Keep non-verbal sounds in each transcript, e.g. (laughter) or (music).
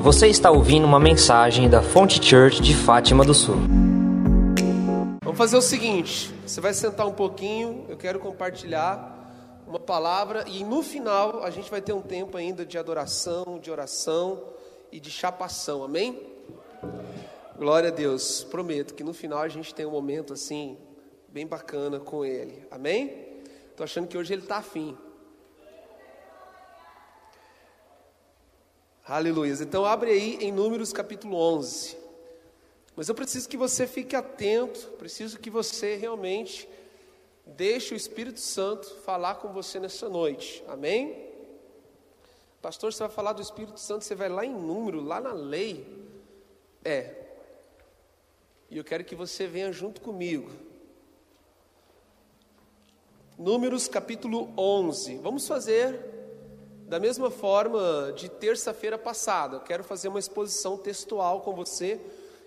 Você está ouvindo uma mensagem da Fonte Church de Fátima do Sul. Vamos fazer o seguinte: você vai sentar um pouquinho, eu quero compartilhar uma palavra e no final a gente vai ter um tempo ainda de adoração, de oração e de chapação, amém? Glória a Deus, prometo que no final a gente tem um momento assim, bem bacana com Ele, amém? Estou achando que hoje Ele está afim. Aleluia. Então abre aí em Números capítulo 11. Mas eu preciso que você fique atento, preciso que você realmente deixe o Espírito Santo falar com você nessa noite. Amém? Pastor, você vai falar do Espírito Santo, você vai lá em número, lá na lei. É. E eu quero que você venha junto comigo. Números capítulo 11. Vamos fazer da mesma forma de terça-feira passada, eu quero fazer uma exposição textual com você.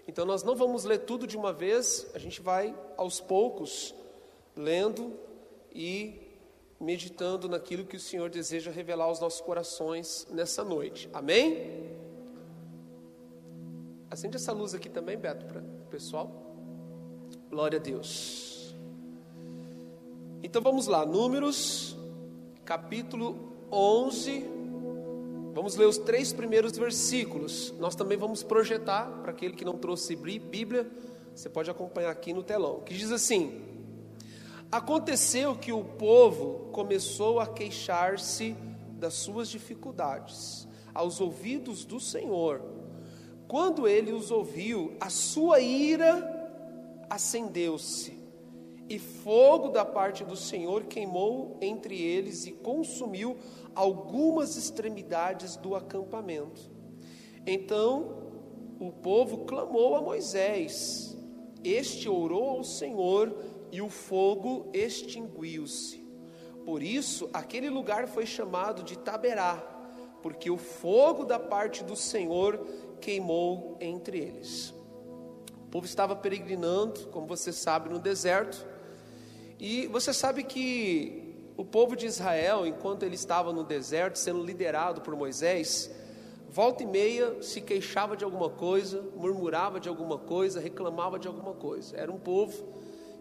Então nós não vamos ler tudo de uma vez, a gente vai aos poucos lendo e meditando naquilo que o Senhor deseja revelar aos nossos corações nessa noite. Amém? Acende essa luz aqui também, Beto, para o pessoal. Glória a Deus. Então vamos lá, Números, capítulo 11. Vamos ler os três primeiros versículos. Nós também vamos projetar para aquele que não trouxe Bíblia, você pode acompanhar aqui no telão. Que diz assim: Aconteceu que o povo começou a queixar-se das suas dificuldades aos ouvidos do Senhor. Quando ele os ouviu, a sua ira acendeu-se e fogo da parte do Senhor queimou entre eles e consumiu algumas extremidades do acampamento. Então o povo clamou a Moisés. Este orou ao Senhor e o fogo extinguiu-se. Por isso, aquele lugar foi chamado de Taberá, porque o fogo da parte do Senhor queimou entre eles. O povo estava peregrinando, como você sabe, no deserto, e você sabe que o povo de Israel, enquanto ele estava no deserto, sendo liderado por Moisés, volta e meia se queixava de alguma coisa, murmurava de alguma coisa, reclamava de alguma coisa. Era um povo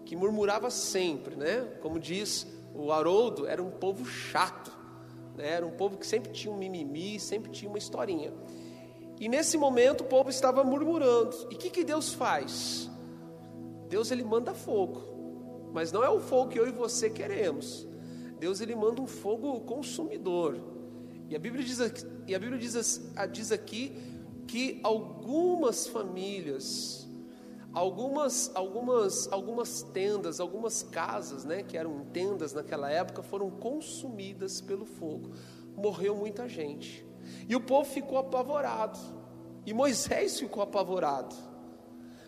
que murmurava sempre, né? Como diz o Haroldo, era um povo chato, né? era um povo que sempre tinha um mimimi, sempre tinha uma historinha. E nesse momento o povo estava murmurando. E o que, que Deus faz? Deus ele manda fogo, mas não é o fogo que eu e você queremos. Deus ele manda um fogo consumidor. E a Bíblia diz, e a Bíblia diz, diz aqui que algumas famílias, algumas, algumas, algumas tendas, algumas casas, né, que eram tendas naquela época, foram consumidas pelo fogo. Morreu muita gente. E o povo ficou apavorado. E Moisés ficou apavorado.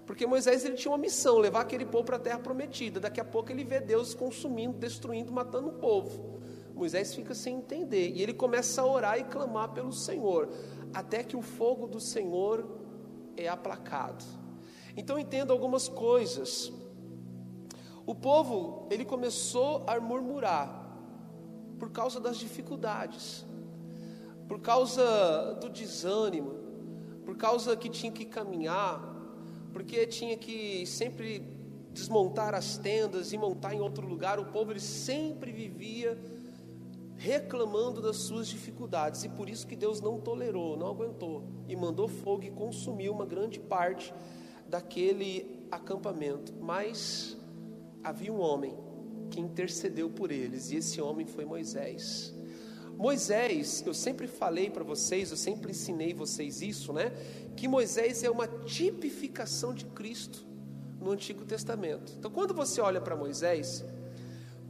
Porque Moisés ele tinha uma missão, levar aquele povo para a terra prometida. Daqui a pouco ele vê Deus consumindo, destruindo, matando o povo. Moisés fica sem entender e ele começa a orar e clamar pelo Senhor, até que o fogo do Senhor é aplacado. Então entenda algumas coisas. O povo, ele começou a murmurar por causa das dificuldades, por causa do desânimo, por causa que tinha que caminhar, porque tinha que sempre desmontar as tendas e montar em outro lugar. O povo ele sempre vivia reclamando das suas dificuldades e por isso que Deus não tolerou, não aguentou e mandou fogo e consumiu uma grande parte daquele acampamento. Mas havia um homem que intercedeu por eles e esse homem foi Moisés. Moisés, eu sempre falei para vocês, eu sempre ensinei vocês isso, né? Que Moisés é uma tipificação de Cristo no Antigo Testamento. Então, quando você olha para Moisés,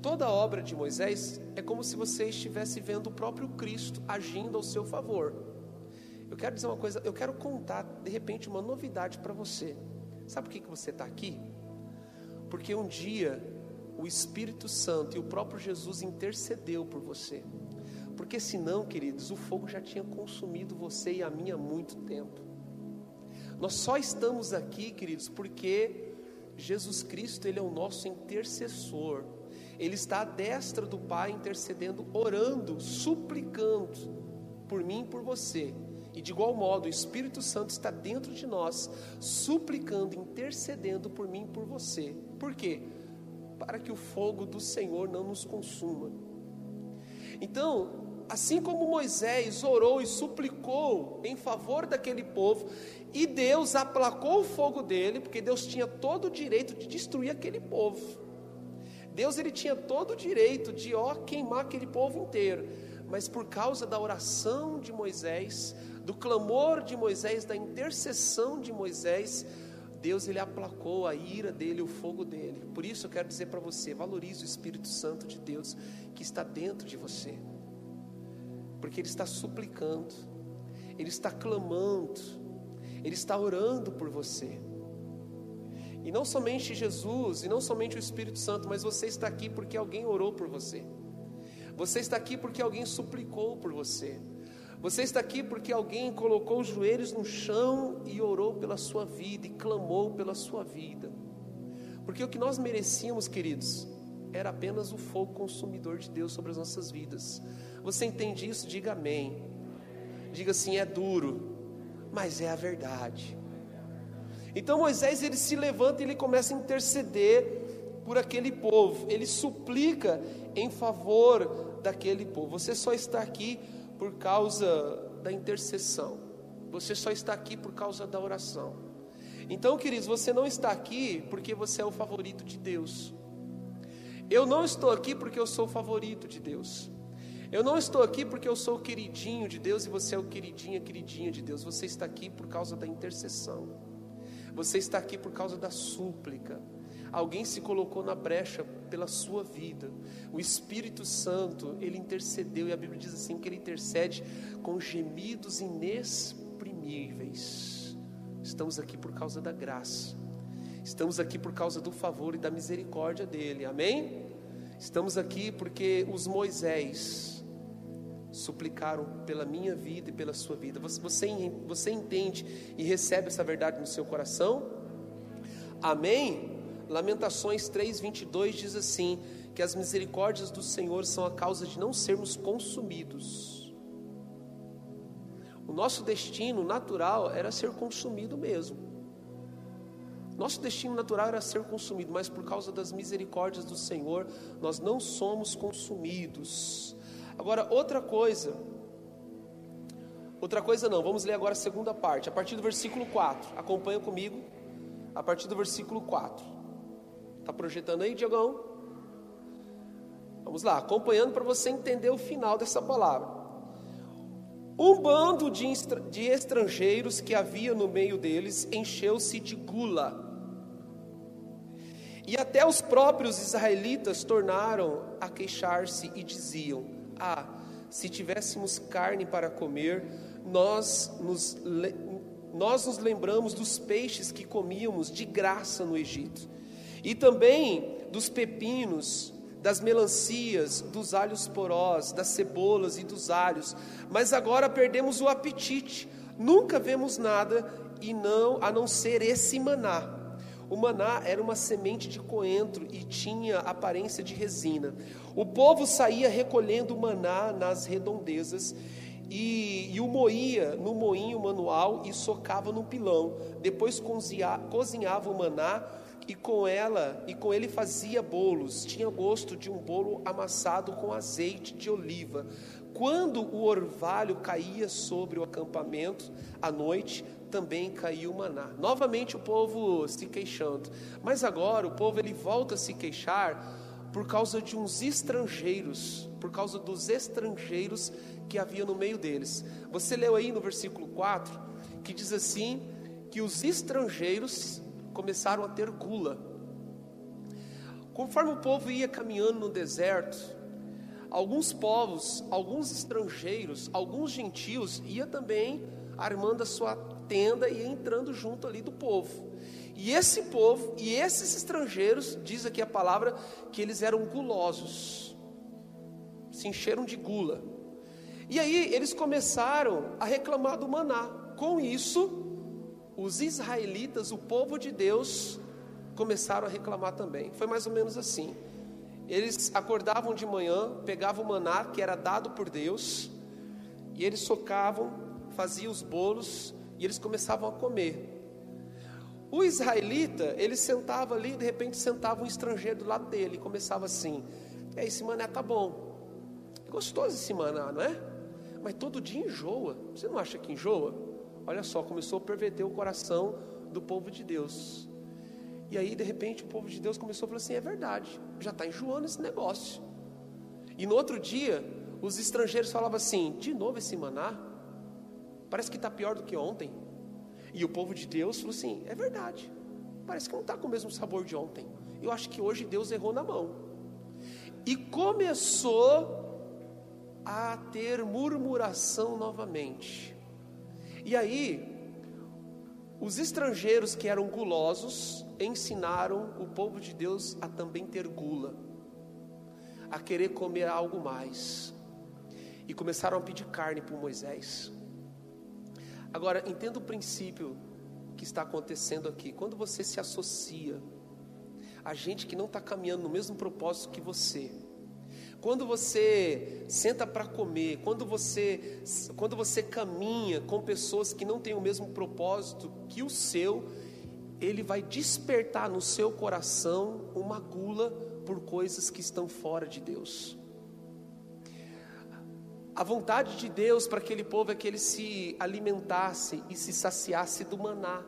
toda a obra de Moisés é como se você estivesse vendo o próprio Cristo agindo ao seu favor. Eu quero dizer uma coisa, eu quero contar de repente uma novidade para você. Sabe por que, que você está aqui? Porque um dia o Espírito Santo e o próprio Jesus intercedeu por você. Porque senão, queridos, o fogo já tinha consumido você e a mim há muito tempo. Nós só estamos aqui, queridos, porque Jesus Cristo, ele é o nosso intercessor. Ele está à destra do Pai intercedendo, orando, suplicando por mim e por você. E de igual modo, o Espírito Santo está dentro de nós, suplicando, intercedendo por mim e por você. Por quê? Para que o fogo do Senhor não nos consuma. Então, assim como Moisés orou e suplicou em favor daquele povo, e Deus aplacou o fogo dele, porque Deus tinha todo o direito de destruir aquele povo. Deus ele tinha todo o direito de ó queimar aquele povo inteiro, mas por causa da oração de Moisés, do clamor de Moisés, da intercessão de Moisés, Deus ele aplacou a ira dele, o fogo dele. Por isso eu quero dizer para você, valorize o Espírito Santo de Deus que está dentro de você. Porque ele está suplicando, ele está clamando, ele está orando por você. E não somente Jesus, e não somente o Espírito Santo, mas você está aqui porque alguém orou por você. Você está aqui porque alguém suplicou por você. Você está aqui porque alguém colocou os joelhos no chão e orou pela sua vida e clamou pela sua vida. Porque o que nós merecíamos, queridos, era apenas o fogo consumidor de Deus sobre as nossas vidas. Você entende isso? Diga amém. Diga assim: é duro, mas é a verdade. Então Moisés ele se levanta e ele começa a interceder por aquele povo. Ele suplica em favor daquele povo. Você só está aqui por causa da intercessão. Você só está aqui por causa da oração. Então, queridos, você não está aqui porque você é o favorito de Deus. Eu não estou aqui porque eu sou o favorito de Deus. Eu não estou aqui porque eu sou o queridinho de Deus e você é o queridinha, queridinha de Deus. Você está aqui por causa da intercessão. Você está aqui por causa da súplica. Alguém se colocou na brecha pela sua vida. O Espírito Santo, ele intercedeu, e a Bíblia diz assim: que ele intercede com gemidos inexprimíveis. Estamos aqui por causa da graça, estamos aqui por causa do favor e da misericórdia dele, amém? Estamos aqui porque os Moisés, suplicaram pela minha vida e pela sua vida. Você, você, você entende e recebe essa verdade no seu coração? Amém? Lamentações 3:22 diz assim: que as misericórdias do Senhor são a causa de não sermos consumidos. O nosso destino natural era ser consumido mesmo. Nosso destino natural era ser consumido, mas por causa das misericórdias do Senhor, nós não somos consumidos. Agora, outra coisa, outra coisa não, vamos ler agora a segunda parte, a partir do versículo 4. Acompanha comigo, a partir do versículo 4. Está projetando aí, Diogão? Vamos lá, acompanhando para você entender o final dessa palavra. Um bando de, de estrangeiros que havia no meio deles encheu-se de gula. E até os próprios israelitas tornaram a queixar-se e diziam: ah, se tivéssemos carne para comer, nós nos, nós nos lembramos dos peixes que comíamos de graça no Egito, e também dos pepinos, das melancias, dos alhos porós, das cebolas e dos alhos, mas agora perdemos o apetite, nunca vemos nada e não a não ser esse maná. O maná era uma semente de coentro e tinha aparência de resina. O povo saía recolhendo maná nas redondezas e, e, o moía no moinho manual e socava no pilão. Depois cozinhava o maná e com ela e com ele fazia bolos. Tinha gosto de um bolo amassado com azeite de oliva. Quando o orvalho caía sobre o acampamento à noite, também caiu maná. Novamente o povo se queixando. Mas agora o povo ele volta a se queixar por causa de uns estrangeiros, por causa dos estrangeiros que havia no meio deles. Você leu aí no versículo 4 que diz assim: que os estrangeiros começaram a ter gula. Conforme o povo ia caminhando no deserto, alguns povos, alguns estrangeiros, alguns gentios ia também armando a sua tenda e entrando junto ali do povo. E esse povo e esses estrangeiros, diz aqui a palavra, que eles eram gulosos, se encheram de gula. E aí eles começaram a reclamar do maná. Com isso, os israelitas, o povo de Deus, começaram a reclamar também. Foi mais ou menos assim. Eles acordavam de manhã, pegavam o maná que era dado por Deus, e eles socavam, fazia os bolos e eles começavam a comer. O israelita, ele sentava ali, de repente sentava um estrangeiro do lado dele e começava assim: É, esse mané tá bom. Gostoso esse maná, não é? Mas todo dia enjoa. Você não acha que enjoa? Olha só, começou a perverter o coração do povo de Deus. E aí, de repente, o povo de Deus começou a falar assim: é verdade, já está enjoando esse negócio. E no outro dia, os estrangeiros falavam assim: de novo esse maná? Parece que está pior do que ontem. E o povo de Deus falou assim: é verdade, parece que não está com o mesmo sabor de ontem. Eu acho que hoje Deus errou na mão. E começou a ter murmuração novamente. E aí, os estrangeiros que eram gulosos ensinaram o povo de Deus a também ter gula, a querer comer algo mais, e começaram a pedir carne para Moisés. Agora, entenda o princípio que está acontecendo aqui. Quando você se associa a gente que não está caminhando no mesmo propósito que você, quando você senta para comer, quando você, quando você caminha com pessoas que não têm o mesmo propósito que o seu, ele vai despertar no seu coração uma gula por coisas que estão fora de Deus. A vontade de Deus para aquele povo é que ele se alimentasse e se saciasse do maná.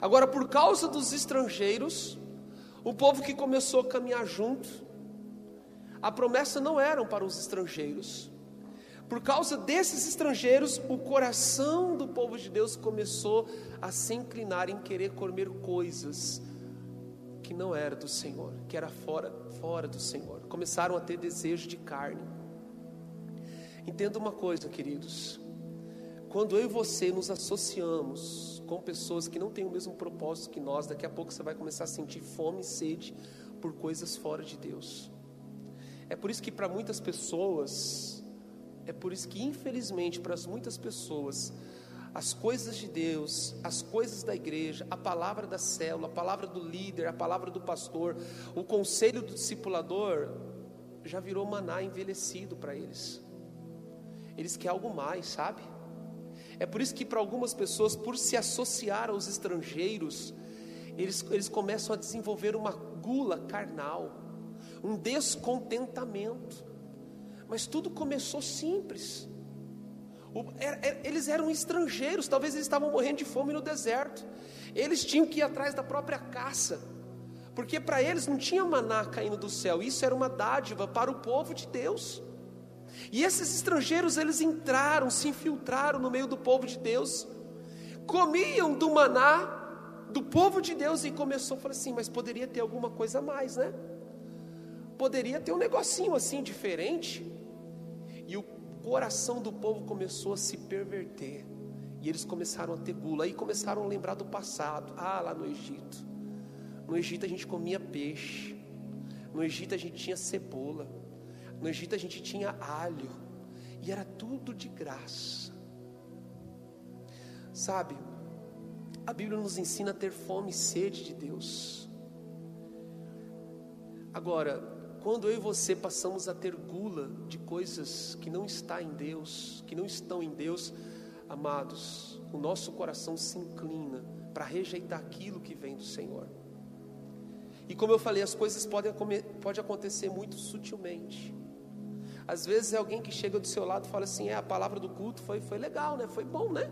Agora, por causa dos estrangeiros, o povo que começou a caminhar junto, a promessa não era para os estrangeiros. Por causa desses estrangeiros, o coração do povo de Deus começou a se inclinar em querer comer coisas que não era do Senhor, que era fora, fora do Senhor. Começaram a ter desejo de carne. Entenda uma coisa, queridos. Quando eu e você nos associamos com pessoas que não têm o mesmo propósito que nós, daqui a pouco você vai começar a sentir fome e sede por coisas fora de Deus. É por isso que para muitas pessoas, é por isso que infelizmente para muitas pessoas, as coisas de Deus, as coisas da igreja, a palavra da célula, a palavra do líder, a palavra do pastor, o conselho do discipulador, já virou maná envelhecido para eles. Eles querem algo mais, sabe? É por isso que para algumas pessoas, por se associar aos estrangeiros, eles, eles começam a desenvolver uma gula carnal um descontentamento. Mas tudo começou simples. É, é, eles eram estrangeiros, talvez eles estavam morrendo de fome no deserto. Eles tinham que ir atrás da própria caça, porque para eles não tinha maná caindo do céu, isso era uma dádiva para o povo de Deus. E esses estrangeiros, eles entraram, se infiltraram no meio do povo de Deus, comiam do maná do povo de Deus e começou a falar assim: mas poderia ter alguma coisa a mais, né? poderia ter um negocinho assim diferente. E o coração do povo começou a se perverter. E eles começaram a ter gula. Aí começaram a lembrar do passado. Ah, lá no Egito. No Egito a gente comia peixe. No Egito a gente tinha cebola. No Egito a gente tinha alho. E era tudo de graça. Sabe, a Bíblia nos ensina a ter fome e sede de Deus. Agora, quando eu e você passamos a ter gula de coisas que não está em Deus, que não estão em Deus, amados, o nosso coração se inclina para rejeitar aquilo que vem do Senhor. E como eu falei, as coisas podem pode acontecer muito sutilmente. Às vezes é alguém que chega do seu lado e fala assim: é, a palavra do culto foi, foi legal, né? Foi bom, né?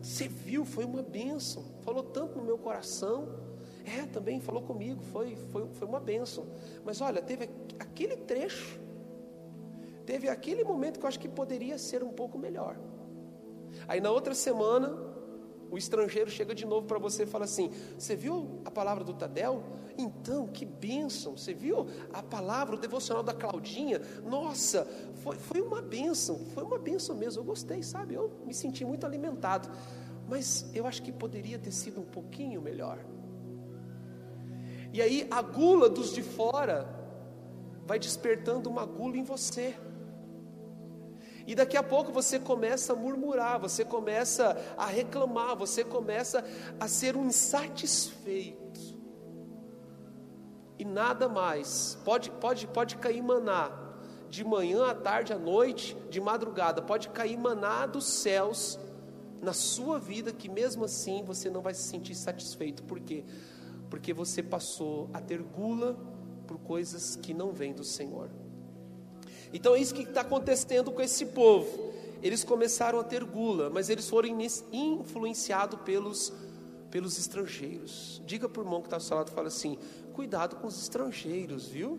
Você viu, foi uma bênção, falou tanto no meu coração. É, também falou comigo, foi, foi, foi uma bênção. Mas olha, teve aquele trecho, teve aquele momento que eu acho que poderia ser um pouco melhor. Aí na outra semana, o estrangeiro chega de novo para você e fala assim: Você viu a palavra do Tadel? Então, que bênção! Você viu a palavra, o devocional da Claudinha? Nossa, foi, foi uma bênção, foi uma bênção mesmo. Eu gostei, sabe? Eu me senti muito alimentado. Mas eu acho que poderia ter sido um pouquinho melhor. E aí a gula dos de fora vai despertando uma gula em você. E daqui a pouco você começa a murmurar, você começa a reclamar, você começa a ser um insatisfeito. E nada mais. Pode, pode, pode cair maná. de manhã, à tarde, à noite, de madrugada, pode cair maná dos céus na sua vida, que mesmo assim você não vai se sentir satisfeito. Por quê? Porque você passou a ter gula por coisas que não vêm do Senhor. Então é isso que está acontecendo com esse povo. Eles começaram a ter gula, mas eles foram influenciados pelos, pelos estrangeiros. Diga para o irmão que está ao seu lado, fala assim: cuidado com os estrangeiros, viu?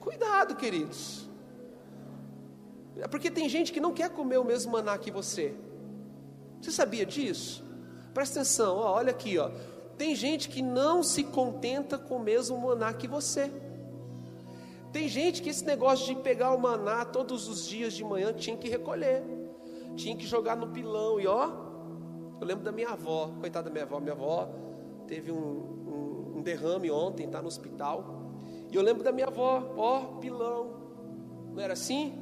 Cuidado, queridos. É porque tem gente que não quer comer o mesmo maná que você. Você sabia disso? Presta atenção, ó, olha aqui, ó. Tem gente que não se contenta com o mesmo maná que você. Tem gente que esse negócio de pegar o maná todos os dias de manhã tinha que recolher, tinha que jogar no pilão. E ó, eu lembro da minha avó, coitada da minha avó, minha avó teve um, um, um derrame ontem, está no hospital. E eu lembro da minha avó, ó, pilão, não era assim?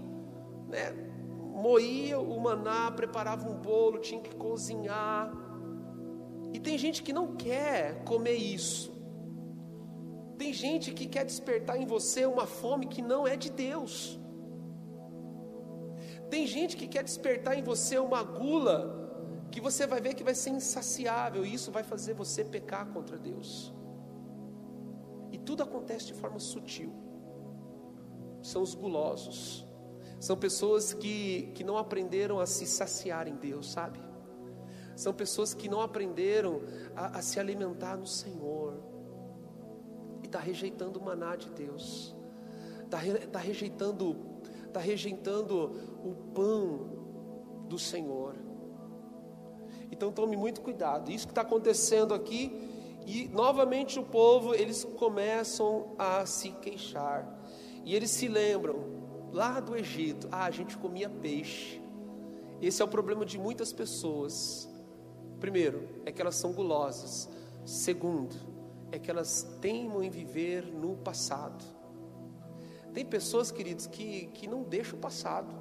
Né? Moía o maná, preparava um bolo, tinha que cozinhar. E tem gente que não quer comer isso. Tem gente que quer despertar em você uma fome que não é de Deus. Tem gente que quer despertar em você uma gula que você vai ver que vai ser insaciável e isso vai fazer você pecar contra Deus. E tudo acontece de forma sutil. São os gulosos. São pessoas que, que não aprenderam a se saciar em Deus, sabe? São pessoas que não aprenderam a, a se alimentar no Senhor e está rejeitando o maná de Deus, está tá rejeitando, está rejeitando o pão do Senhor. Então tome muito cuidado. Isso que está acontecendo aqui e novamente o povo eles começam a se queixar e eles se lembram lá do Egito. Ah, a gente comia peixe. Esse é o problema de muitas pessoas. Primeiro, é que elas são gulosas. Segundo, é que elas teimam em viver no passado. Tem pessoas, queridos, que, que não deixam o passado.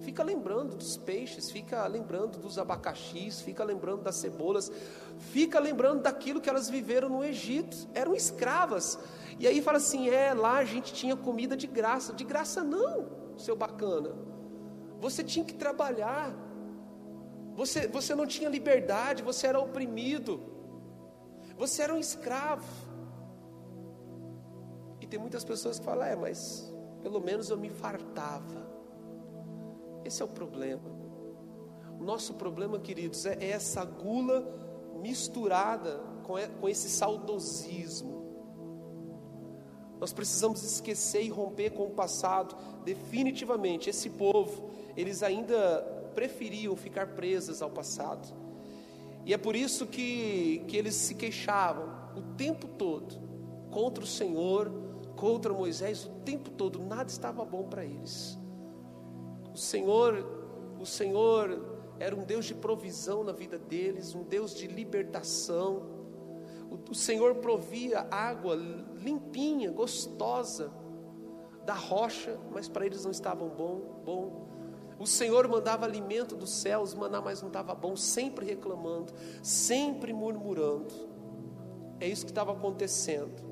Fica lembrando dos peixes, fica lembrando dos abacaxis, fica lembrando das cebolas, fica lembrando daquilo que elas viveram no Egito. Eram escravas. E aí fala assim: é, lá a gente tinha comida de graça. De graça não, seu bacana. Você tinha que trabalhar. Você, você não tinha liberdade, você era oprimido. Você era um escravo. E tem muitas pessoas que falam: é, mas pelo menos eu me fartava. Esse é o problema. O nosso problema, queridos, é, é essa gula misturada com, com esse saudosismo. Nós precisamos esquecer e romper com o passado, definitivamente. Esse povo, eles ainda preferiam ficar presos ao passado. E é por isso que, que eles se queixavam o tempo todo contra o Senhor, contra Moisés, o tempo todo, nada estava bom para eles. O Senhor, o Senhor era um Deus de provisão na vida deles, um Deus de libertação. O, o Senhor provia água limpinha, gostosa da rocha, mas para eles não estavam bom, bom. O Senhor mandava alimento dos céus, maná, mas não estava bom, sempre reclamando, sempre murmurando. É isso que estava acontecendo.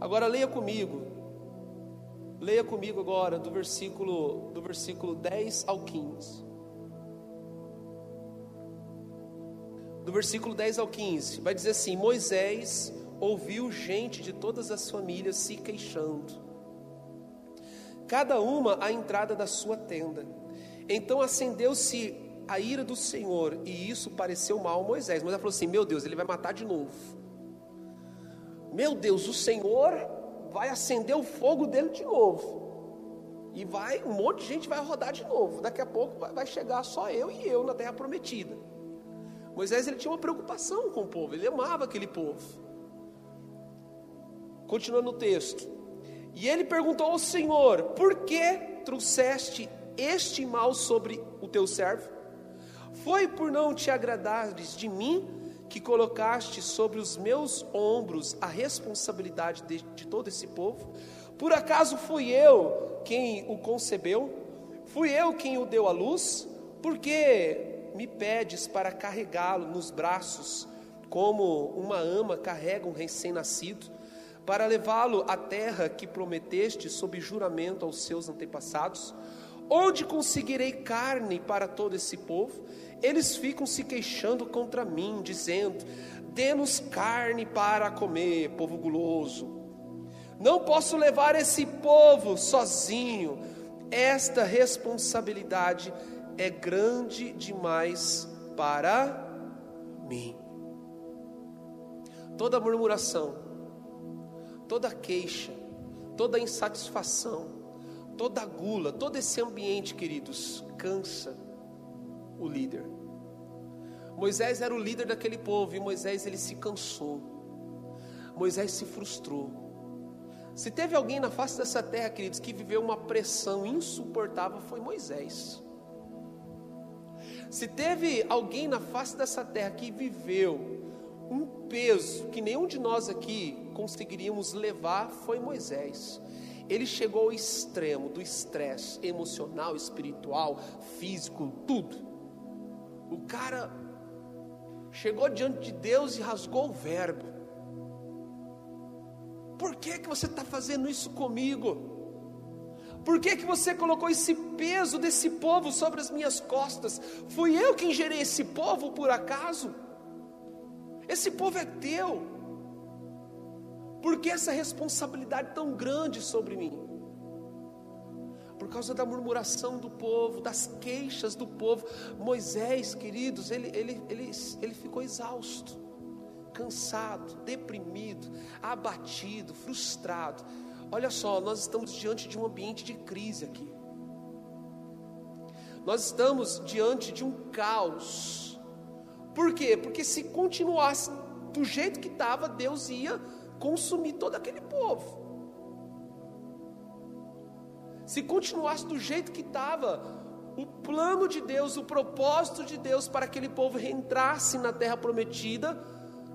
Agora leia comigo. Leia comigo agora do versículo do versículo 10 ao 15. Do versículo 10 ao 15, vai dizer assim: Moisés ouviu gente de todas as famílias se queixando cada uma à entrada da sua tenda. Então acendeu-se a ira do Senhor, e isso pareceu mal a Moisés. Moisés falou assim: Meu Deus, ele vai matar de novo. Meu Deus, o Senhor vai acender o fogo dele de novo. E vai, um monte de gente vai rodar de novo. Daqui a pouco vai chegar só eu e eu na terra prometida. Moisés ele tinha uma preocupação com o povo, ele amava aquele povo. Continuando o texto. E ele perguntou ao Senhor: Por que trouxeste este mal sobre o teu servo? Foi por não te agradares de mim que colocaste sobre os meus ombros a responsabilidade de, de todo esse povo? Por acaso fui eu quem o concebeu? Fui eu quem o deu à luz? Por que me pedes para carregá-lo nos braços, como uma ama carrega um recém-nascido? Para levá-lo à terra que prometeste sob juramento aos seus antepassados? Onde conseguirei carne para todo esse povo? Eles ficam se queixando contra mim, dizendo: Dê-nos carne para comer, povo guloso. Não posso levar esse povo sozinho. Esta responsabilidade é grande demais para mim. Toda murmuração, toda queixa, toda insatisfação, toda gula, todo esse ambiente, queridos, cansa o líder. Moisés era o líder daquele povo e Moisés ele se cansou. Moisés se frustrou. Se teve alguém na face dessa terra, queridos, que viveu uma pressão insuportável, foi Moisés. Se teve alguém na face dessa terra que viveu um peso que nenhum de nós aqui conseguiríamos levar, foi Moisés. Ele chegou ao extremo do estresse emocional, espiritual, físico, tudo. O cara chegou diante de Deus e rasgou o verbo. Por que, que você está fazendo isso comigo? Por que, que você colocou esse peso desse povo sobre as minhas costas? Fui eu quem gerei esse povo por acaso? Esse povo é teu. Por que essa responsabilidade tão grande sobre mim? por causa da murmuração do povo, das queixas do povo. Moisés, queridos, ele, ele, ele, ele ficou exausto, cansado, deprimido, abatido, frustrado. Olha só, nós estamos diante de um ambiente de crise aqui. Nós estamos diante de um caos. Por quê? Porque se continuasse do jeito que estava, Deus ia consumir todo aquele povo. Se continuasse do jeito que estava, o plano de Deus, o propósito de Deus para aquele povo reentrasse na terra prometida,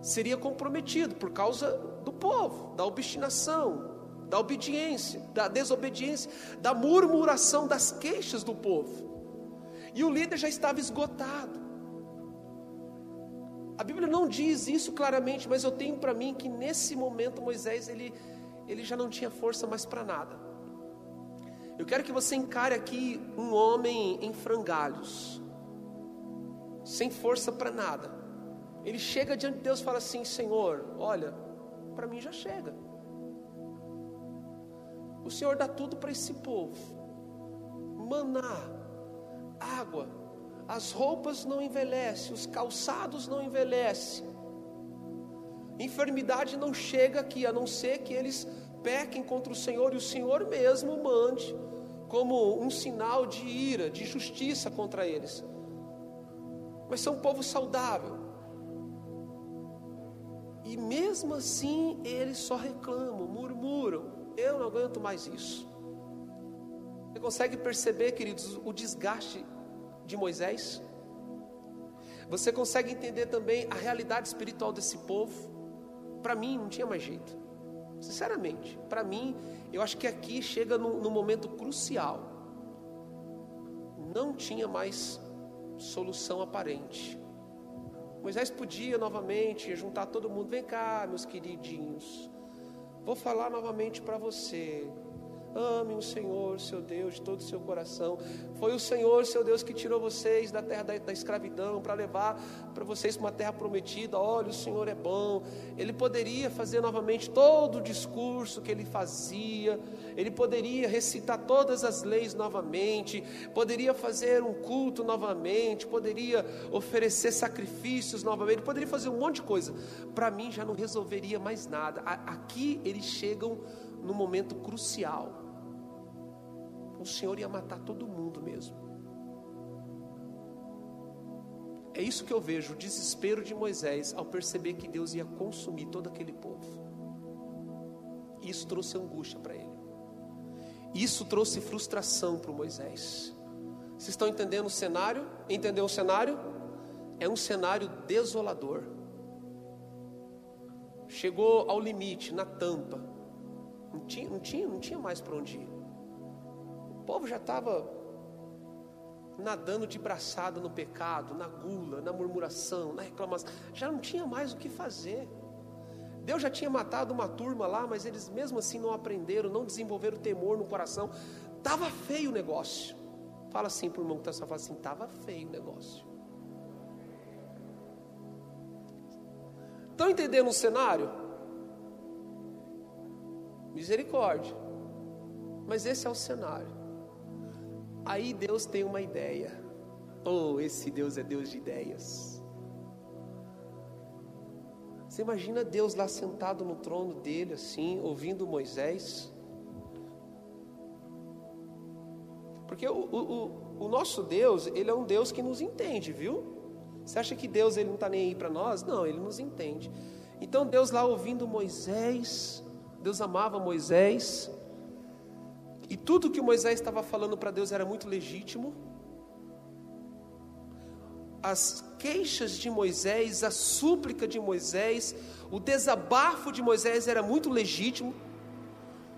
seria comprometido por causa do povo, da obstinação, da obediência, da desobediência, da murmuração, das queixas do povo. E o líder já estava esgotado. A Bíblia não diz isso claramente, mas eu tenho para mim que nesse momento Moisés ele, ele já não tinha força mais para nada. Eu quero que você encare aqui um homem em frangalhos, sem força para nada. Ele chega diante de Deus e fala assim: Senhor, olha, para mim já chega. O Senhor dá tudo para esse povo: maná, água, as roupas não envelhecem, os calçados não envelhecem. Enfermidade não chega aqui, a não ser que eles pequem contra o Senhor e o Senhor mesmo mande como um sinal de ira, de justiça contra eles. Mas são um povo saudável. E mesmo assim eles só reclamam, murmuram. Eu não aguento mais isso. Você consegue perceber, queridos, o desgaste de Moisés? Você consegue entender também a realidade espiritual desse povo? Para mim não tinha mais jeito. Sinceramente, para mim, eu acho que aqui chega num, momento crucial. Não tinha mais solução aparente. Moisés podia novamente juntar todo mundo. Vem cá, meus queridinhos. Vou falar novamente para você. Ame o Senhor, seu Deus, de todo o seu coração. Foi o Senhor, seu Deus, que tirou vocês da terra da, da escravidão para levar para vocês para uma terra prometida. Olha, o Senhor é bom. Ele poderia fazer novamente todo o discurso que ele fazia. Ele poderia recitar todas as leis novamente. Poderia fazer um culto novamente. Poderia oferecer sacrifícios novamente. Poderia fazer um monte de coisa. Para mim já não resolveria mais nada. Aqui eles chegam no momento crucial o Senhor ia matar todo mundo mesmo. É isso que eu vejo, o desespero de Moisés ao perceber que Deus ia consumir todo aquele povo. Isso trouxe angústia para ele. Isso trouxe frustração para Moisés. Vocês estão entendendo o cenário? Entendeu o cenário? É um cenário desolador. Chegou ao limite, na tampa. Não tinha, não tinha, não tinha mais para onde ir. O povo já estava nadando de braçada no pecado, na gula, na murmuração, na reclamação. Já não tinha mais o que fazer. Deus já tinha matado uma turma lá, mas eles mesmo assim não aprenderam, não desenvolveram temor no coração. Tava feio o negócio. Fala assim para o irmão que está só fala assim, tava feio o negócio. Estão entendendo o cenário? Misericórdia. Mas esse é o cenário. Aí Deus tem uma ideia. Oh, esse Deus é Deus de ideias. Você imagina Deus lá sentado no trono dele, assim, ouvindo Moisés. Porque o, o, o nosso Deus, ele é um Deus que nos entende, viu? Você acha que Deus ele não está nem aí para nós? Não, ele nos entende. Então Deus lá ouvindo Moisés, Deus amava Moisés, e tudo que Moisés estava falando para Deus era muito legítimo as queixas de Moisés, a súplica de Moisés, o desabafo de Moisés era muito legítimo,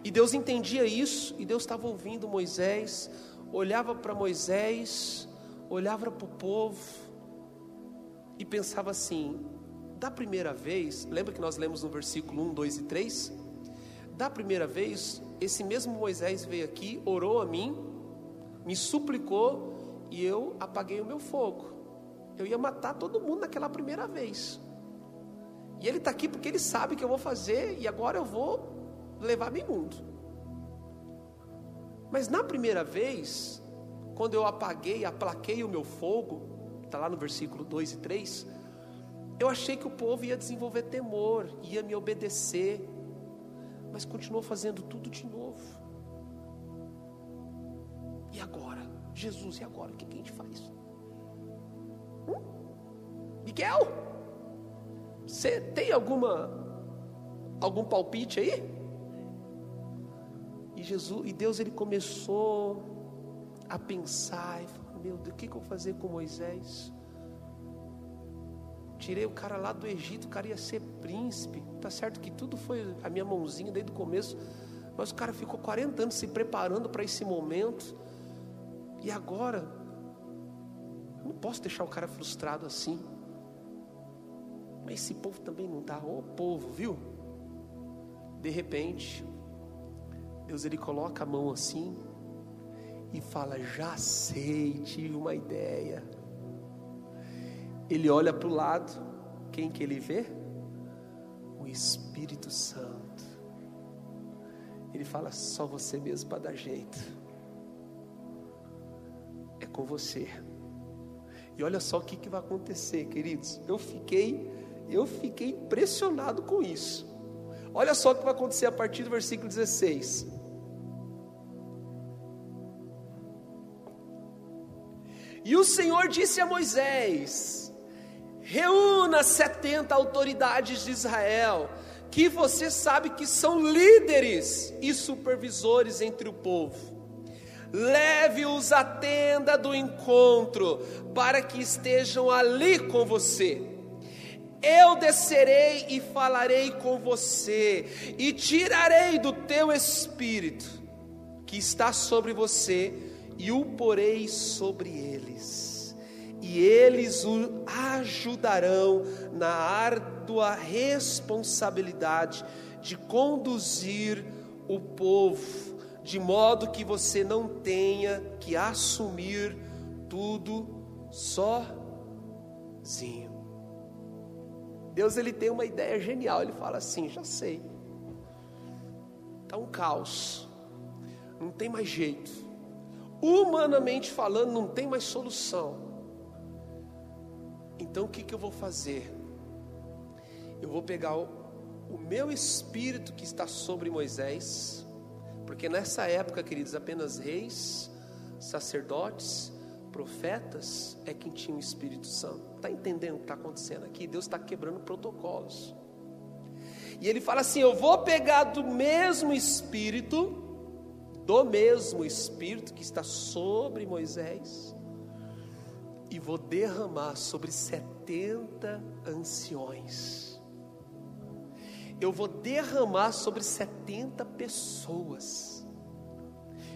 e Deus entendia isso, e Deus estava ouvindo Moisés, olhava para Moisés, olhava para o povo, e pensava assim: da primeira vez, lembra que nós lemos no versículo 1, 2 e 3? Da primeira vez, esse mesmo Moisés veio aqui, orou a mim, me suplicou, e eu apaguei o meu fogo eu ia matar todo mundo naquela primeira vez. E ele está aqui porque ele sabe que eu vou fazer e agora eu vou levar meu mundo. Mas na primeira vez, quando eu apaguei, aplaquei o meu fogo, está lá no versículo 2 e 3, eu achei que o povo ia desenvolver temor, ia me obedecer, mas continuou fazendo tudo de novo. E agora? Jesus, e agora? O que a gente faz? Miguel, você tem alguma algum palpite aí? E Jesus, e Deus ele começou a pensar e falou: "Meu Deus, o que, que eu vou fazer com Moisés? Tirei o cara lá do Egito, o cara ia ser príncipe. Tá certo que tudo foi a minha mãozinha desde o começo, mas o cara ficou 40 anos se preparando para esse momento. E agora não posso deixar o cara frustrado assim. Mas esse povo também não está, ô povo, viu? De repente, Deus ele coloca a mão assim e fala: Já sei, tive uma ideia. Ele olha para o lado, quem que ele vê? O Espírito Santo. Ele fala: Só você mesmo para dar jeito. É com você. E olha só o que, que vai acontecer, queridos. Eu fiquei, eu fiquei impressionado com isso. Olha só o que vai acontecer a partir do versículo 16. E o Senhor disse a Moisés: Reúna 70 autoridades de Israel, que você sabe que são líderes e supervisores entre o povo leve-os à tenda do encontro, para que estejam ali com você. Eu descerei e falarei com você, e tirarei do teu espírito que está sobre você, e o porei sobre eles, e eles o ajudarão na árdua responsabilidade de conduzir o povo de modo que você não tenha que assumir tudo sozinho. Deus ele tem uma ideia genial, ele fala assim: já sei, está um caos, não tem mais jeito, humanamente falando, não tem mais solução. Então o que, que eu vou fazer? Eu vou pegar o, o meu espírito que está sobre Moisés, porque nessa época, queridos, apenas reis, sacerdotes, profetas é quem tinha o Espírito Santo. Está entendendo o que está acontecendo aqui? Deus está quebrando protocolos. E ele fala assim: Eu vou pegar do mesmo Espírito, do mesmo Espírito que está sobre Moisés, e vou derramar sobre 70 anciões eu vou derramar sobre 70 pessoas.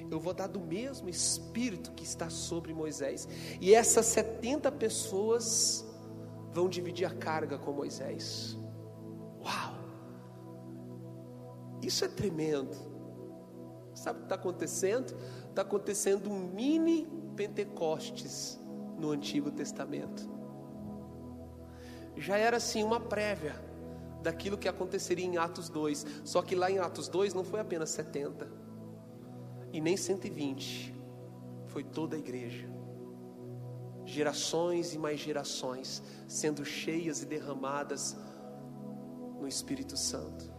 Eu vou dar do mesmo espírito que está sobre Moisés. E essas 70 pessoas vão dividir a carga com Moisés. Uau! Isso é tremendo. Sabe o que está acontecendo? Está acontecendo um mini Pentecostes no Antigo Testamento. Já era assim uma prévia daquilo que aconteceria em Atos 2. Só que lá em Atos 2 não foi apenas 70 e nem 120, foi toda a igreja. Gerações e mais gerações sendo cheias e derramadas no Espírito Santo.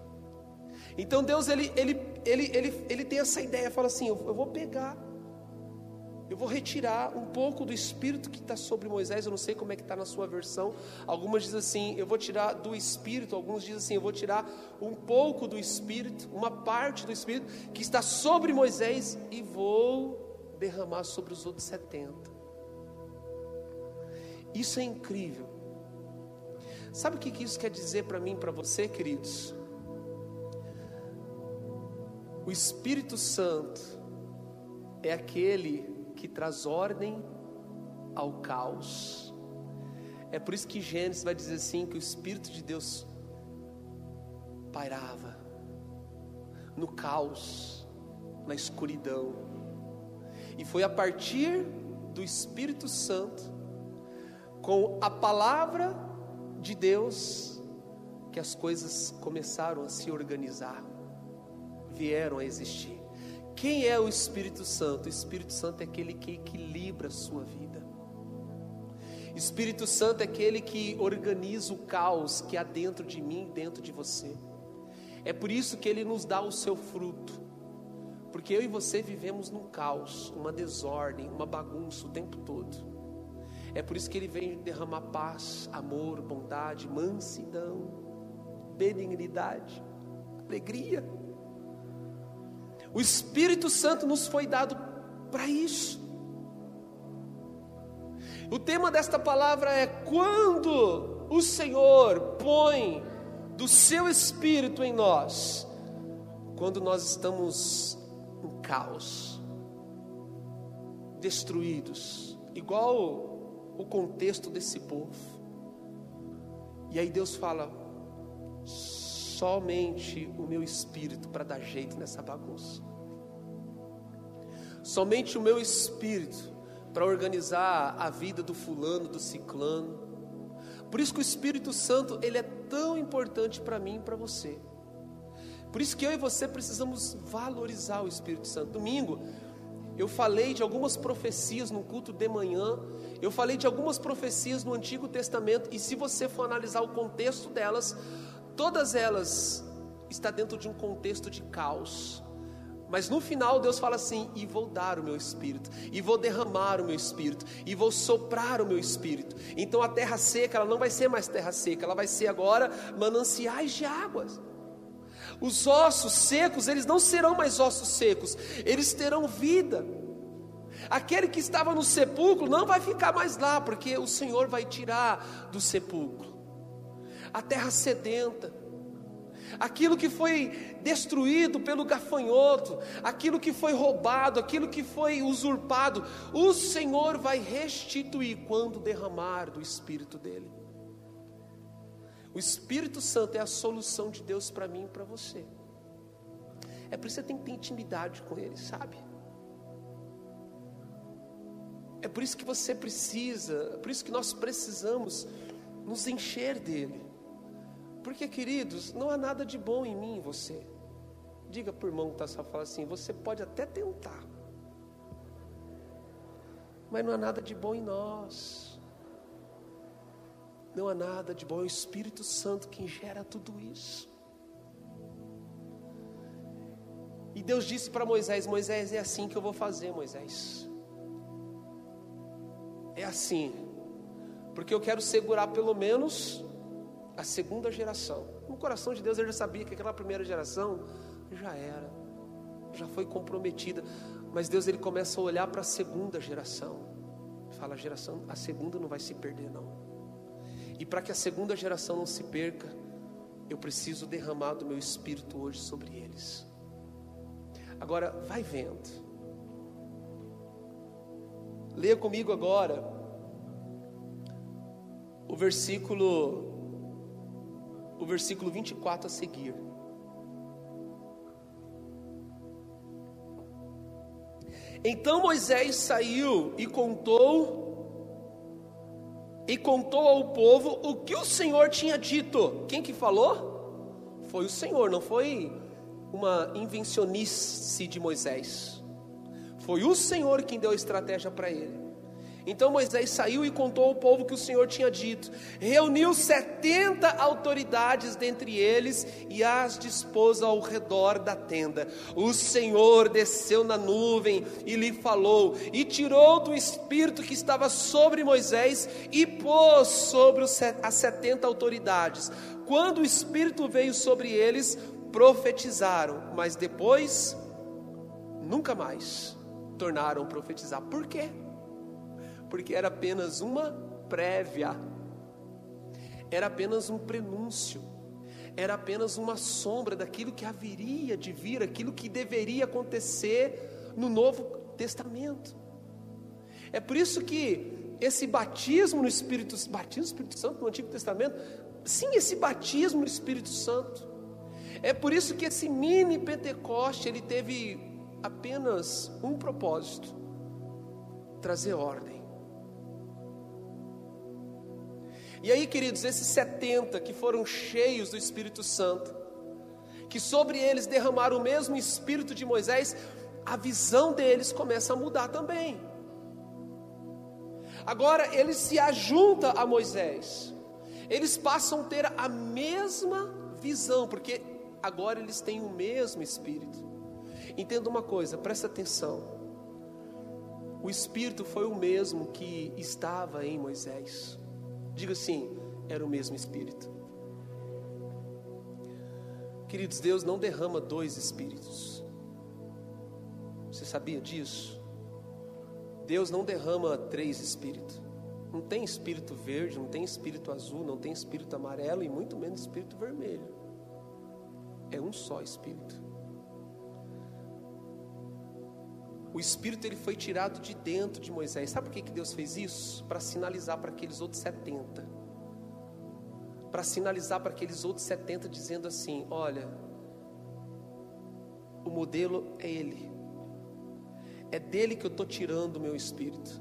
Então Deus ele, ele, ele, ele, ele tem essa ideia, fala assim: eu, eu vou pegar eu vou retirar um pouco do espírito que está sobre Moisés. Eu não sei como é que está na sua versão. Algumas dizem assim: eu vou tirar do espírito. Alguns dizem assim: eu vou tirar um pouco do espírito, uma parte do espírito que está sobre Moisés e vou derramar sobre os outros 70. Isso é incrível. Sabe o que isso quer dizer para mim, para você, queridos? O Espírito Santo é aquele que traz ordem ao caos. É por isso que Gênesis vai dizer assim que o Espírito de Deus pairava no caos, na escuridão. E foi a partir do Espírito Santo, com a palavra de Deus, que as coisas começaram a se organizar, vieram a existir. Quem é o Espírito Santo? O Espírito Santo é aquele que equilibra a sua vida. Espírito Santo é aquele que organiza o caos que há dentro de mim, dentro de você. É por isso que ele nos dá o seu fruto. Porque eu e você vivemos num caos, uma desordem, uma bagunça o tempo todo. É por isso que ele vem derramar paz, amor, bondade, mansidão, benignidade, alegria. O Espírito Santo nos foi dado para isso. O tema desta palavra é quando o Senhor põe do seu espírito em nós, quando nós estamos em caos, destruídos, igual o contexto desse povo. E aí Deus fala: somente o meu espírito para dar jeito nessa bagunça. Somente o meu espírito para organizar a vida do fulano, do ciclano. Por isso que o Espírito Santo, ele é tão importante para mim e para você. Por isso que eu e você precisamos valorizar o Espírito Santo. Domingo, eu falei de algumas profecias no culto de manhã, eu falei de algumas profecias no Antigo Testamento, e se você for analisar o contexto delas, Todas elas está dentro de um contexto de caos. Mas no final Deus fala assim: "E vou dar o meu espírito, e vou derramar o meu espírito, e vou soprar o meu espírito". Então a terra seca, ela não vai ser mais terra seca, ela vai ser agora mananciais de águas. Os ossos secos, eles não serão mais ossos secos, eles terão vida. Aquele que estava no sepulcro não vai ficar mais lá, porque o Senhor vai tirar do sepulcro a terra sedenta, aquilo que foi destruído pelo gafanhoto, aquilo que foi roubado, aquilo que foi usurpado, o Senhor vai restituir quando derramar do Espírito dele. O Espírito Santo é a solução de Deus para mim e para você. É por isso que você tem que ter intimidade com Ele, sabe? É por isso que você precisa, é por isso que nós precisamos nos encher dele. Porque, queridos, não há nada de bom em mim e você. Diga para o irmão que está só falando assim: você pode até tentar, mas não há nada de bom em nós. Não há nada de bom, é o Espírito Santo quem gera tudo isso. E Deus disse para Moisés: Moisés, é assim que eu vou fazer, Moisés. É assim, porque eu quero segurar pelo menos a segunda geração. No coração de Deus ele já sabia que aquela primeira geração já era, já foi comprometida. Mas Deus ele começa a olhar para a segunda geração. Fala, geração, a segunda não vai se perder não. E para que a segunda geração não se perca, eu preciso derramar do meu espírito hoje sobre eles. Agora, vai vendo. Leia comigo agora o versículo o versículo 24 a seguir. Então Moisés saiu e contou e contou ao povo o que o Senhor tinha dito. Quem que falou? Foi o Senhor, não foi uma invencionice de Moisés. Foi o Senhor quem deu a estratégia para ele. Então Moisés saiu e contou ao povo que o Senhor tinha dito. Reuniu setenta autoridades dentre eles e as dispôs ao redor da tenda. O Senhor desceu na nuvem e lhe falou, e tirou do espírito que estava sobre Moisés e pôs sobre as setenta autoridades. Quando o espírito veio sobre eles, profetizaram, mas depois nunca mais tornaram profetizar. Por quê? Porque era apenas uma prévia, era apenas um prenúncio, era apenas uma sombra daquilo que haveria de vir, aquilo que deveria acontecer no Novo Testamento. É por isso que esse batismo no Espírito batismo no Espírito Santo no Antigo Testamento, sim, esse batismo no Espírito Santo. É por isso que esse mini Pentecoste ele teve apenas um propósito: trazer ordem. E aí, queridos, esses 70 que foram cheios do Espírito Santo, que sobre eles derramaram o mesmo Espírito de Moisés, a visão deles começa a mudar também. Agora eles se ajuntam a Moisés, eles passam a ter a mesma visão, porque agora eles têm o mesmo Espírito. Entenda uma coisa, presta atenção. O Espírito foi o mesmo que estava em Moisés. Diga assim: era o mesmo Espírito. Queridos, Deus não derrama dois Espíritos. Você sabia disso? Deus não derrama três Espíritos. Não tem espírito verde, não tem espírito azul, não tem espírito amarelo e muito menos espírito vermelho. É um só espírito. O espírito ele foi tirado de dentro de Moisés. Sabe por que, que Deus fez isso? Para sinalizar para aqueles outros 70. Para sinalizar para aqueles outros 70, dizendo assim: olha, o modelo é Ele. É dele que eu estou tirando o meu espírito.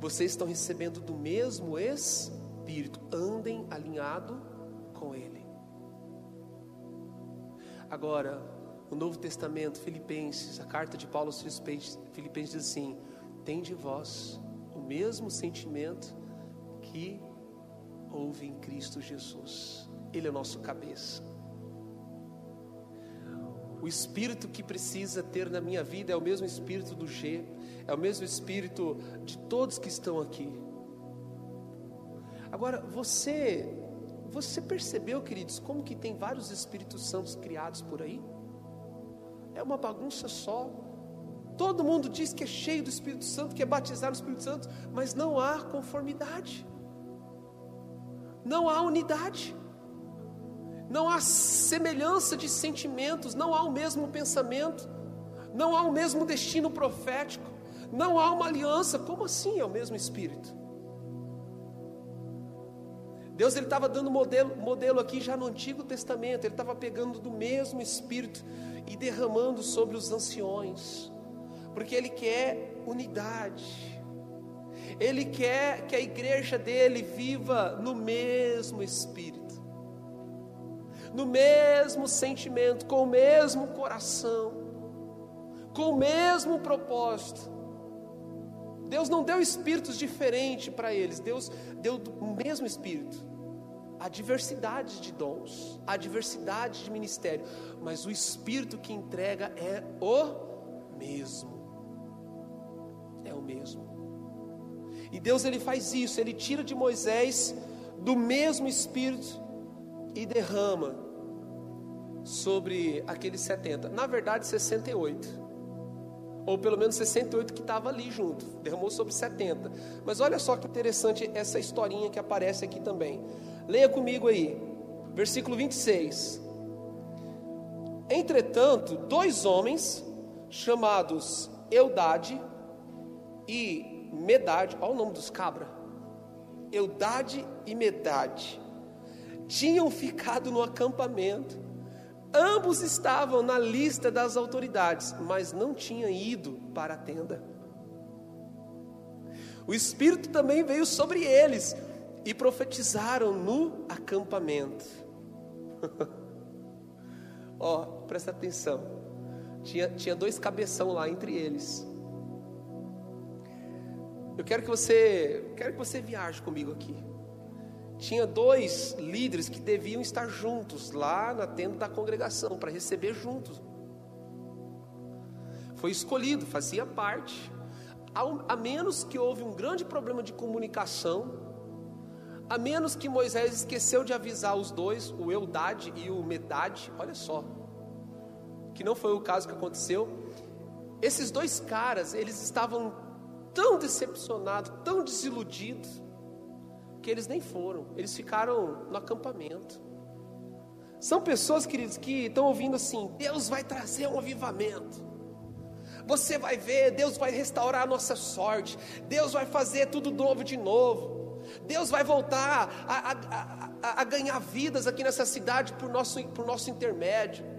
Vocês estão recebendo do mesmo espírito. Andem alinhado com Ele. Agora, o Novo Testamento, Filipenses, a carta de Paulo aos Filipenses diz assim: tem de vós o mesmo sentimento que houve em Cristo Jesus. Ele é o nosso cabeça. O espírito que precisa ter na minha vida é o mesmo espírito do G, é o mesmo espírito de todos que estão aqui. Agora, você, você percebeu, queridos, como que tem vários Espíritos Santos criados por aí? É uma bagunça só. Todo mundo diz que é cheio do Espírito Santo, que é batizado no Espírito Santo, mas não há conformidade, não há unidade, não há semelhança de sentimentos, não há o mesmo pensamento, não há o mesmo destino profético, não há uma aliança. Como assim é o mesmo Espírito? Deus ele estava dando modelo, modelo aqui já no Antigo Testamento, ele estava pegando do mesmo Espírito e derramando sobre os anciões, porque Ele quer unidade, Ele quer que a igreja dele viva no mesmo espírito, no mesmo sentimento, com o mesmo coração, com o mesmo propósito. Deus não deu espíritos diferentes para eles, Deus deu o mesmo espírito a diversidade de dons, a diversidade de ministério, mas o Espírito que entrega é o mesmo. É o mesmo. E Deus ele faz isso, ele tira de Moisés do mesmo Espírito e derrama sobre aqueles 70, na verdade 68 ou pelo menos 68 que estava ali junto, derramou sobre 70. Mas olha só que interessante essa historinha que aparece aqui também. Leia comigo aí, versículo 26. Entretanto, dois homens chamados Eudade e Medade, olha o nome dos cabra. Eudade e Medade tinham ficado no acampamento Ambos estavam na lista das autoridades, mas não tinham ido para a tenda. O Espírito também veio sobre eles e profetizaram no acampamento. (laughs) Ó, oh, presta atenção. Tinha, tinha dois cabeção lá entre eles. Eu quero que você, quero que você viaje comigo aqui tinha dois líderes que deviam estar juntos lá na tenda da congregação para receber juntos. Foi escolhido, fazia parte. A menos que houve um grande problema de comunicação, a menos que Moisés esqueceu de avisar os dois, o Eudade e o Medade, olha só, que não foi o caso que aconteceu. Esses dois caras, eles estavam tão decepcionados, tão desiludidos, que eles nem foram, eles ficaram no acampamento. São pessoas, queridos, que estão ouvindo assim: Deus vai trazer um avivamento. Você vai ver, Deus vai restaurar a nossa sorte, Deus vai fazer tudo novo de novo. Deus vai voltar a, a, a, a ganhar vidas aqui nessa cidade por nosso, por nosso intermédio.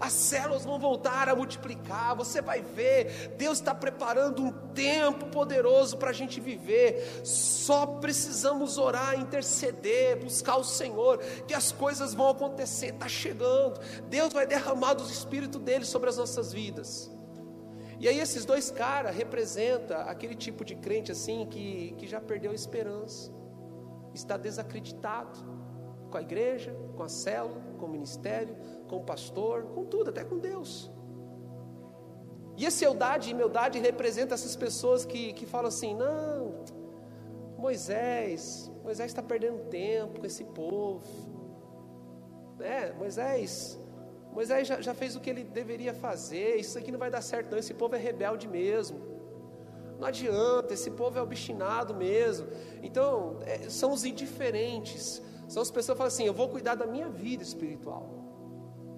As células vão voltar a multiplicar. Você vai ver, Deus está preparando um tempo poderoso para a gente viver. Só precisamos orar, interceder, buscar o Senhor, que as coisas vão acontecer. Está chegando. Deus vai derramar do Espírito dele sobre as nossas vidas. E aí esses dois caras representam aquele tipo de crente assim que, que já perdeu a esperança, está desacreditado com a igreja, com a célula, com o ministério, com o pastor, com tudo, até com Deus. E essa eudade e meudade representa essas pessoas que, que falam assim: não, Moisés, Moisés está perdendo tempo com esse povo. É, Moisés, Moisés já, já, fez o que ele deveria fazer, isso aqui não vai dar certo, não. Esse povo é rebelde mesmo. Não adianta, esse povo é obstinado mesmo. Então, é, são os indiferentes, são as pessoas que falam assim: eu vou cuidar da minha vida espiritual.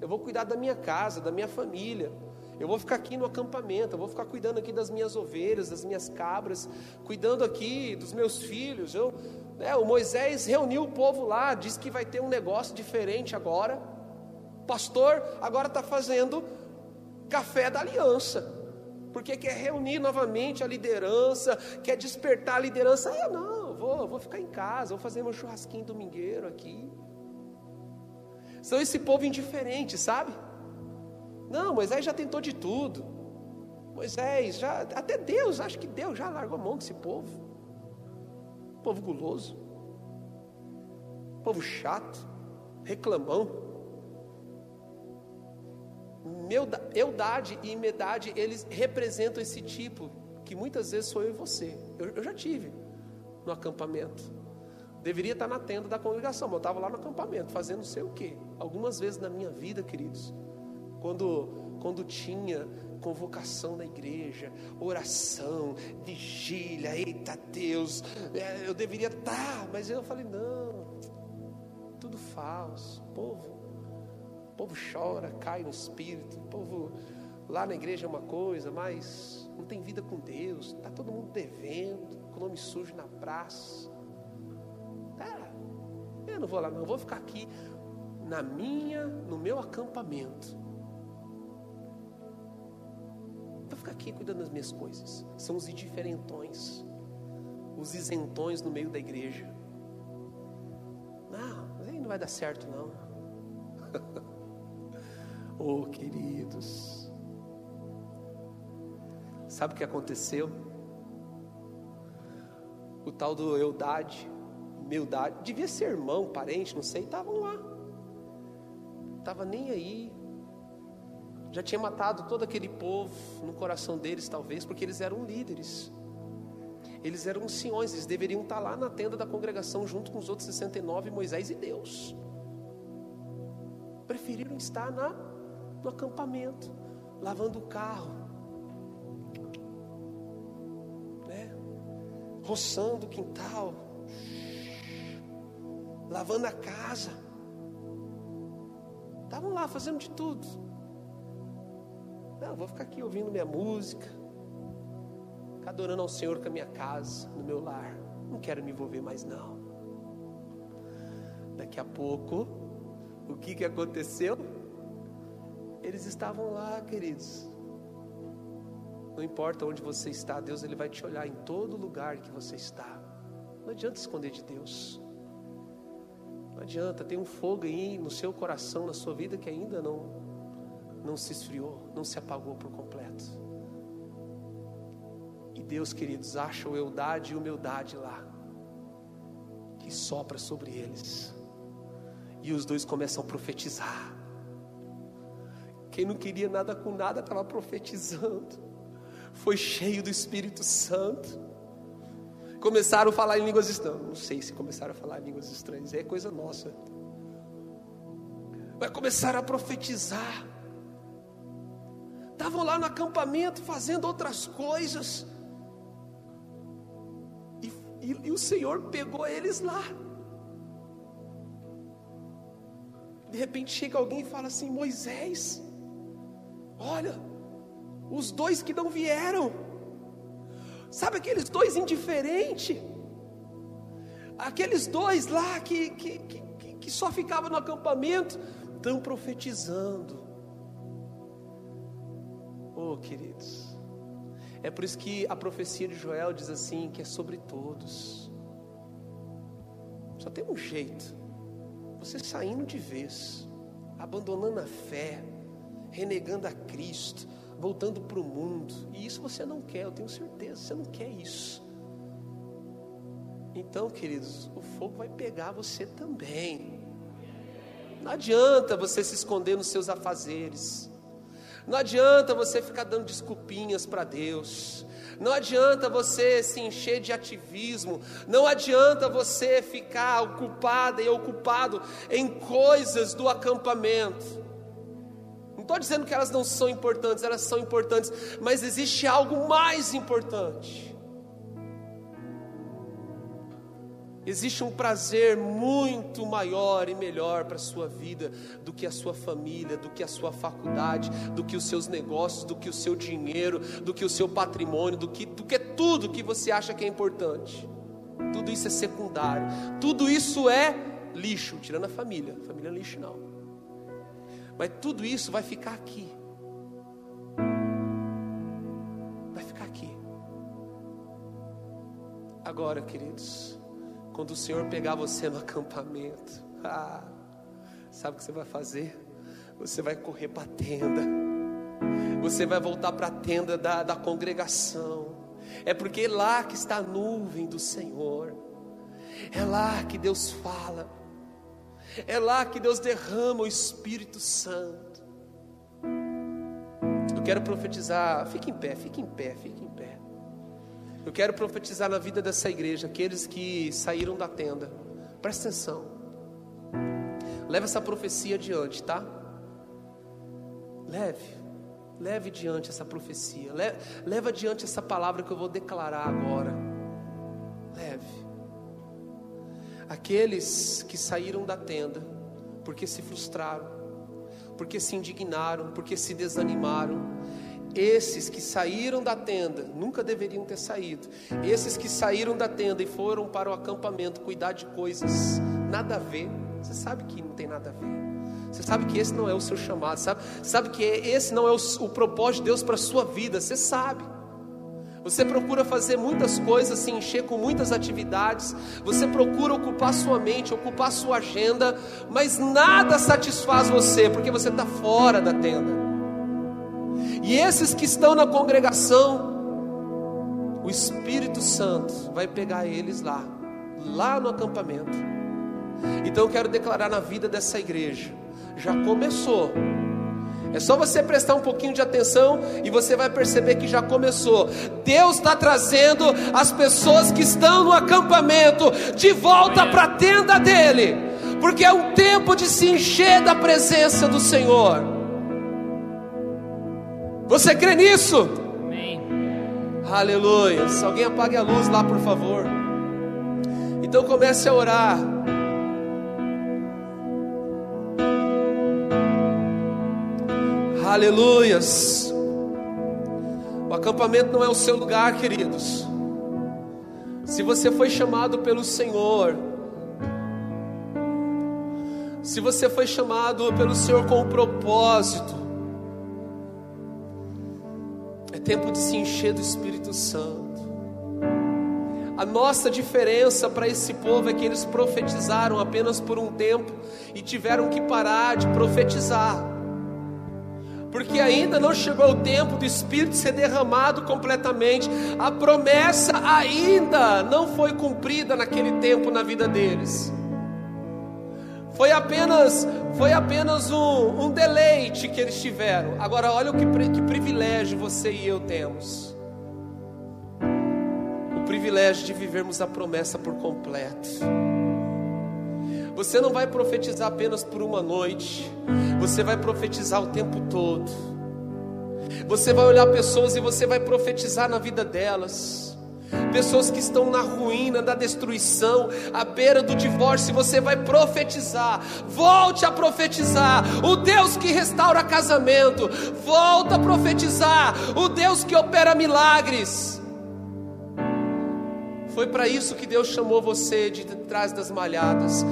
Eu vou cuidar da minha casa, da minha família. Eu vou ficar aqui no acampamento, eu vou ficar cuidando aqui das minhas ovelhas, das minhas cabras, cuidando aqui dos meus filhos. Eu, né, o Moisés reuniu o povo lá, disse que vai ter um negócio diferente agora. Pastor agora está fazendo café da aliança, porque quer reunir novamente a liderança, quer despertar a liderança. Ah, não, vou, vou ficar em casa, vou fazer meu churrasquinho domingueiro aqui. São esse povo indiferente, sabe? Não, Moisés já tentou de tudo. Moisés já, até Deus, acho que Deus já largou a mão desse povo. Povo guloso. Povo chato, reclamão. Eudade e imedade, eles representam esse tipo que muitas vezes sou eu e você. Eu, eu já tive no acampamento. Deveria estar na tenda da congregação, mas eu estava lá no acampamento, fazendo não sei o quê. Algumas vezes na minha vida, queridos, quando, quando tinha convocação na igreja, oração, vigília, eita Deus, é, eu deveria estar, mas eu falei, não, tudo falso, povo, povo chora, cai no espírito, o povo lá na igreja é uma coisa, mas não tem vida com Deus, está todo mundo devendo, com o nome sujo na praça. Eu não vou lá, não, eu vou ficar aqui na minha, no meu acampamento. Vou ficar aqui cuidando das minhas coisas. São os indiferentões, os isentões no meio da igreja. Não, aí não vai dar certo, não. (laughs) oh, queridos. Sabe o que aconteceu? O tal do Eudade humildade, devia ser irmão, parente, não sei, estavam lá. Estava nem aí. Já tinha matado todo aquele povo no coração deles, talvez, porque eles eram líderes. Eles eram anciões, eles deveriam estar lá na tenda da congregação junto com os outros 69, Moisés e Deus. Preferiram estar na, no acampamento, lavando o carro, né? roçando o quintal, lavando a casa. Estavam lá fazendo de tudo. Não, vou ficar aqui ouvindo minha música, ficar adorando ao Senhor com a minha casa, no meu lar. Não quero me envolver mais não. Daqui a pouco, o que que aconteceu? Eles estavam lá, queridos. Não importa onde você está, Deus ele vai te olhar em todo lugar que você está. Não adianta esconder de Deus. Não adianta, tem um fogo aí no seu coração, na sua vida que ainda não não se esfriou, não se apagou por completo. E Deus, queridos, acha eudade e humildade lá, que sopra sobre eles. E os dois começam a profetizar. Quem não queria nada com nada estava profetizando foi cheio do Espírito Santo. Começaram a falar em línguas estranhas. Não sei se começaram a falar em línguas estranhas, é coisa nossa. Mas começaram a profetizar. Estavam lá no acampamento fazendo outras coisas. E, e, e o Senhor pegou eles lá. De repente chega alguém e fala assim: Moisés, olha, os dois que não vieram. Sabe aqueles dois indiferentes? Aqueles dois lá que, que, que, que só ficavam no acampamento, estão profetizando. Oh, queridos, é por isso que a profecia de Joel diz assim: que é sobre todos. Só tem um jeito, você saindo de vez, abandonando a fé, renegando a Cristo, voltando para o mundo. E isso você não quer, eu tenho certeza, você não quer isso. Então, queridos, o fogo vai pegar você também. Não adianta você se esconder nos seus afazeres. Não adianta você ficar dando desculpinhas para Deus. Não adianta você se encher de ativismo. Não adianta você ficar ocupada e ocupado em coisas do acampamento estou dizendo que elas não são importantes, elas são importantes, mas existe algo mais importante. Existe um prazer muito maior e melhor para a sua vida do que a sua família, do que a sua faculdade, do que os seus negócios, do que o seu dinheiro, do que o seu patrimônio, do que, do que tudo que você acha que é importante. Tudo isso é secundário, tudo isso é lixo, tirando a família. Família é lixo não. Mas tudo isso vai ficar aqui. Vai ficar aqui. Agora, queridos, quando o Senhor pegar você no acampamento, (laughs) ah, sabe o que você vai fazer? Você vai correr para a tenda. Você vai voltar para a tenda da, da congregação. É porque é lá que está a nuvem do Senhor. É lá que Deus fala. É lá que Deus derrama o Espírito Santo. Eu quero profetizar, fique em pé, fique em pé, fique em pé. Eu quero profetizar na vida dessa igreja, aqueles que saíram da tenda. Presta atenção. Leve essa profecia adiante, tá? Leve. Leve adiante essa profecia. Leve, leve adiante essa palavra que eu vou declarar agora. Leve aqueles que saíram da tenda porque se frustraram, porque se indignaram, porque se desanimaram. Esses que saíram da tenda nunca deveriam ter saído. Esses que saíram da tenda e foram para o acampamento cuidar de coisas nada a ver. Você sabe que não tem nada a ver. Você sabe que esse não é o seu chamado. Sabe, sabe que esse não é o, o propósito de Deus para a sua vida. Você sabe. Você procura fazer muitas coisas, se encher com muitas atividades, você procura ocupar sua mente, ocupar sua agenda, mas nada satisfaz você, porque você está fora da tenda. E esses que estão na congregação, o Espírito Santo vai pegar eles lá, lá no acampamento. Então eu quero declarar na vida dessa igreja, já começou é só você prestar um pouquinho de atenção e você vai perceber que já começou. Deus está trazendo as pessoas que estão no acampamento de volta para a tenda dele, porque é um tempo de se encher da presença do Senhor. Você crê nisso? Amém. Aleluia. Alguém apague a luz lá, por favor. Então comece a orar. Aleluias. O acampamento não é o seu lugar, queridos. Se você foi chamado pelo Senhor, se você foi chamado pelo Senhor com um propósito, tempo de se encher do Espírito Santo. A nossa diferença para esse povo é que eles profetizaram apenas por um tempo e tiveram que parar de profetizar. Porque ainda não chegou o tempo do Espírito ser derramado completamente, a promessa ainda não foi cumprida naquele tempo na vida deles. Foi apenas, foi apenas um, um deleite que eles tiveram. Agora, olha o que, que privilégio você e eu temos. O privilégio de vivermos a promessa por completo. Você não vai profetizar apenas por uma noite, você vai profetizar o tempo todo. Você vai olhar pessoas e você vai profetizar na vida delas pessoas que estão na ruína, na destruição, à beira do divórcio, você vai profetizar. Volte a profetizar. O Deus que restaura casamento, volta a profetizar. O Deus que opera milagres. Foi para isso que Deus chamou você de trás das malhadas.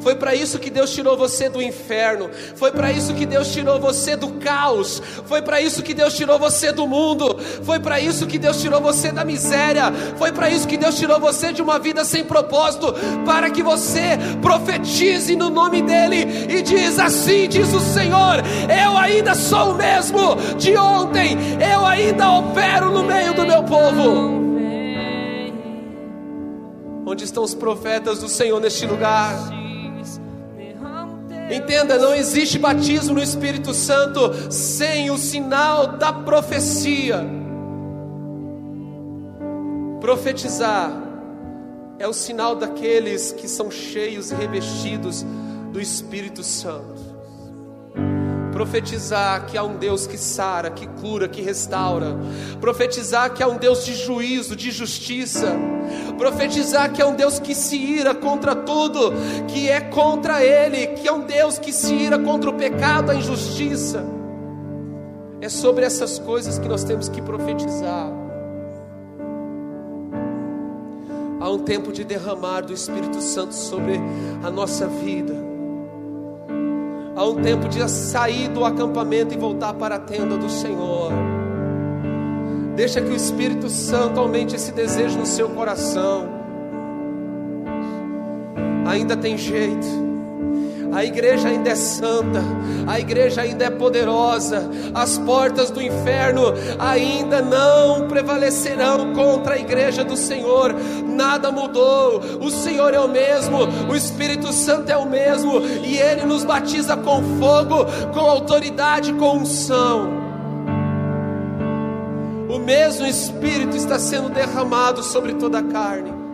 Foi para isso que Deus tirou você do inferno. Foi para isso que Deus tirou você do caos. Foi para isso que Deus tirou você do mundo. Foi para isso que Deus tirou você da miséria. Foi para isso que Deus tirou você de uma vida sem propósito, para que você profetize no nome dele e diz assim: diz o Senhor, eu ainda sou o mesmo de ontem. Eu ainda opero no meio do meu povo. Onde estão os profetas do Senhor neste lugar? Entenda, não existe batismo no Espírito Santo sem o sinal da profecia. Profetizar é o sinal daqueles que são cheios e revestidos do Espírito Santo profetizar que há um Deus que sara, que cura, que restaura, profetizar que há um Deus de juízo, de justiça, profetizar que é um Deus que se ira contra tudo que é contra Ele, que é um Deus que se ira contra o pecado, a injustiça. É sobre essas coisas que nós temos que profetizar. Há um tempo de derramar do Espírito Santo sobre a nossa vida. Há um tempo de sair do acampamento e voltar para a tenda do Senhor. Deixa que o Espírito Santo aumente esse desejo no seu coração. Ainda tem jeito. A igreja ainda é santa, a igreja ainda é poderosa, as portas do inferno ainda não prevalecerão contra a igreja do Senhor, nada mudou, o Senhor é o mesmo, o Espírito Santo é o mesmo, e Ele nos batiza com fogo, com autoridade, com unção. O mesmo Espírito está sendo derramado sobre toda a carne.